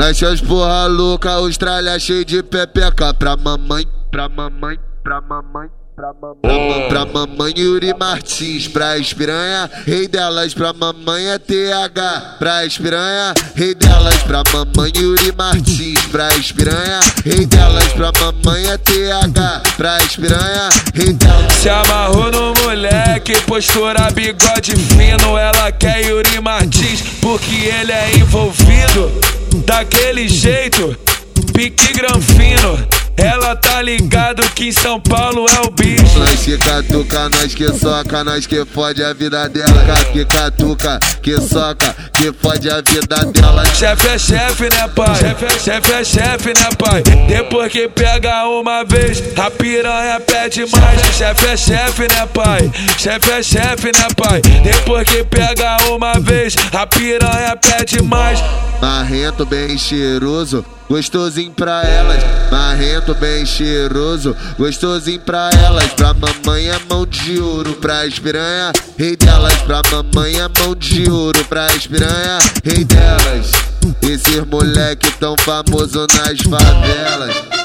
Nessas porra louca, Austrália cheio de pepeca. Pra mamãe, pra mamãe, pra mamãe. Pra mamãe, pra mamãe Yuri Martins, pra espiranha, rei delas, pra mamãe é TH, pra espiranha, rei delas, pra mamãe Yuri Martins, pra espiranha, rei delas, pra mamãe é TH, pra espiranha, rei delas. Se amarrou no moleque, postura bigode fino, ela quer Yuri Martins, porque ele é envolvido, daquele jeito, pique granfino. Ela tá ligado que em São Paulo é o bicho. Nós que catuca, nós que soca, nós que fode a vida dela. Que catuca, que soca, que fode a vida dela. Chefe é chefe, né, pai? Chefe é chefe, é chefe né, pai? Depois que pega uma vez, a piranha pede mais. Chefe é chefe, né, pai? Chefe é chefe, né, pai? Depois que pega uma vez, a piranha pede mais. Marrento, bem cheiroso, gostosinho pra elas. Marrento, bem cheiroso, gostosinho pra elas. Pra mamãe é mão de ouro, pra espiranha, rei delas. Pra mamãe é mão de ouro, pra espiranha, rei delas. Esses moleque tão famoso nas favelas.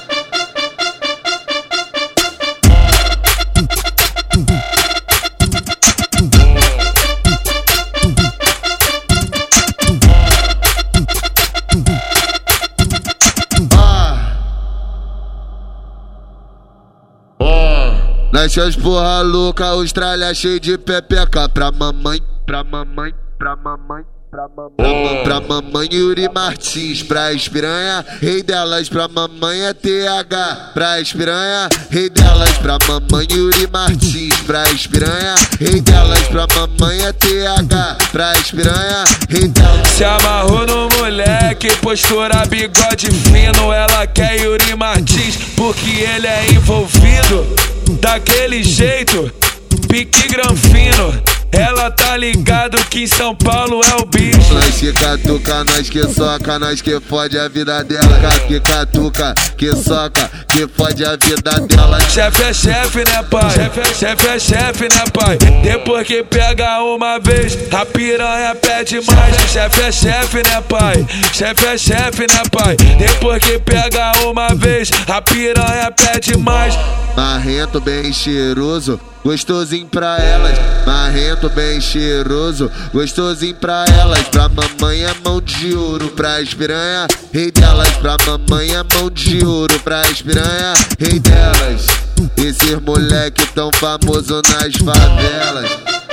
Nessas porra louca, Austrália cheio de pepeca. Pra mamãe, pra mamãe, pra mamãe. Pra mamãe, pra mamãe Yuri Martins, pra espiranha, rei delas, pra mamãe é TH, pra espiranha, rei delas, pra mamãe Yuri Martins, pra espiranha, rei delas, pra mamãe é TH, pra espiranha, rei delas. Se amarrou no moleque, postura bigode fino, ela quer Yuri Martins, porque ele é envolvido, daquele jeito, pique granfino. Ela tá ligado que em São Paulo é o bicho. Nós que catuca, nós que soca, nós que fode a vida dela. Que catuca, que soca, que fode a vida dela. Chefe é chefe, né, pai? Chefe é chefe, é chefe né, pai? Depois que pega uma vez, a piranha pede mais. Chefe é chefe, né, pai? Chefe é chefe, né, pai? Depois que pega uma vez, a piranha pede mais. Marrento, bem cheiroso, gostosinho pra elas. Marrento, bem cheiroso, gostosinho pra elas. Pra mamãe é mão de ouro, pra espiranha, rei delas. Pra mamãe é mão de ouro, pra espiranha, rei delas. Esses moleque tão famoso nas favelas.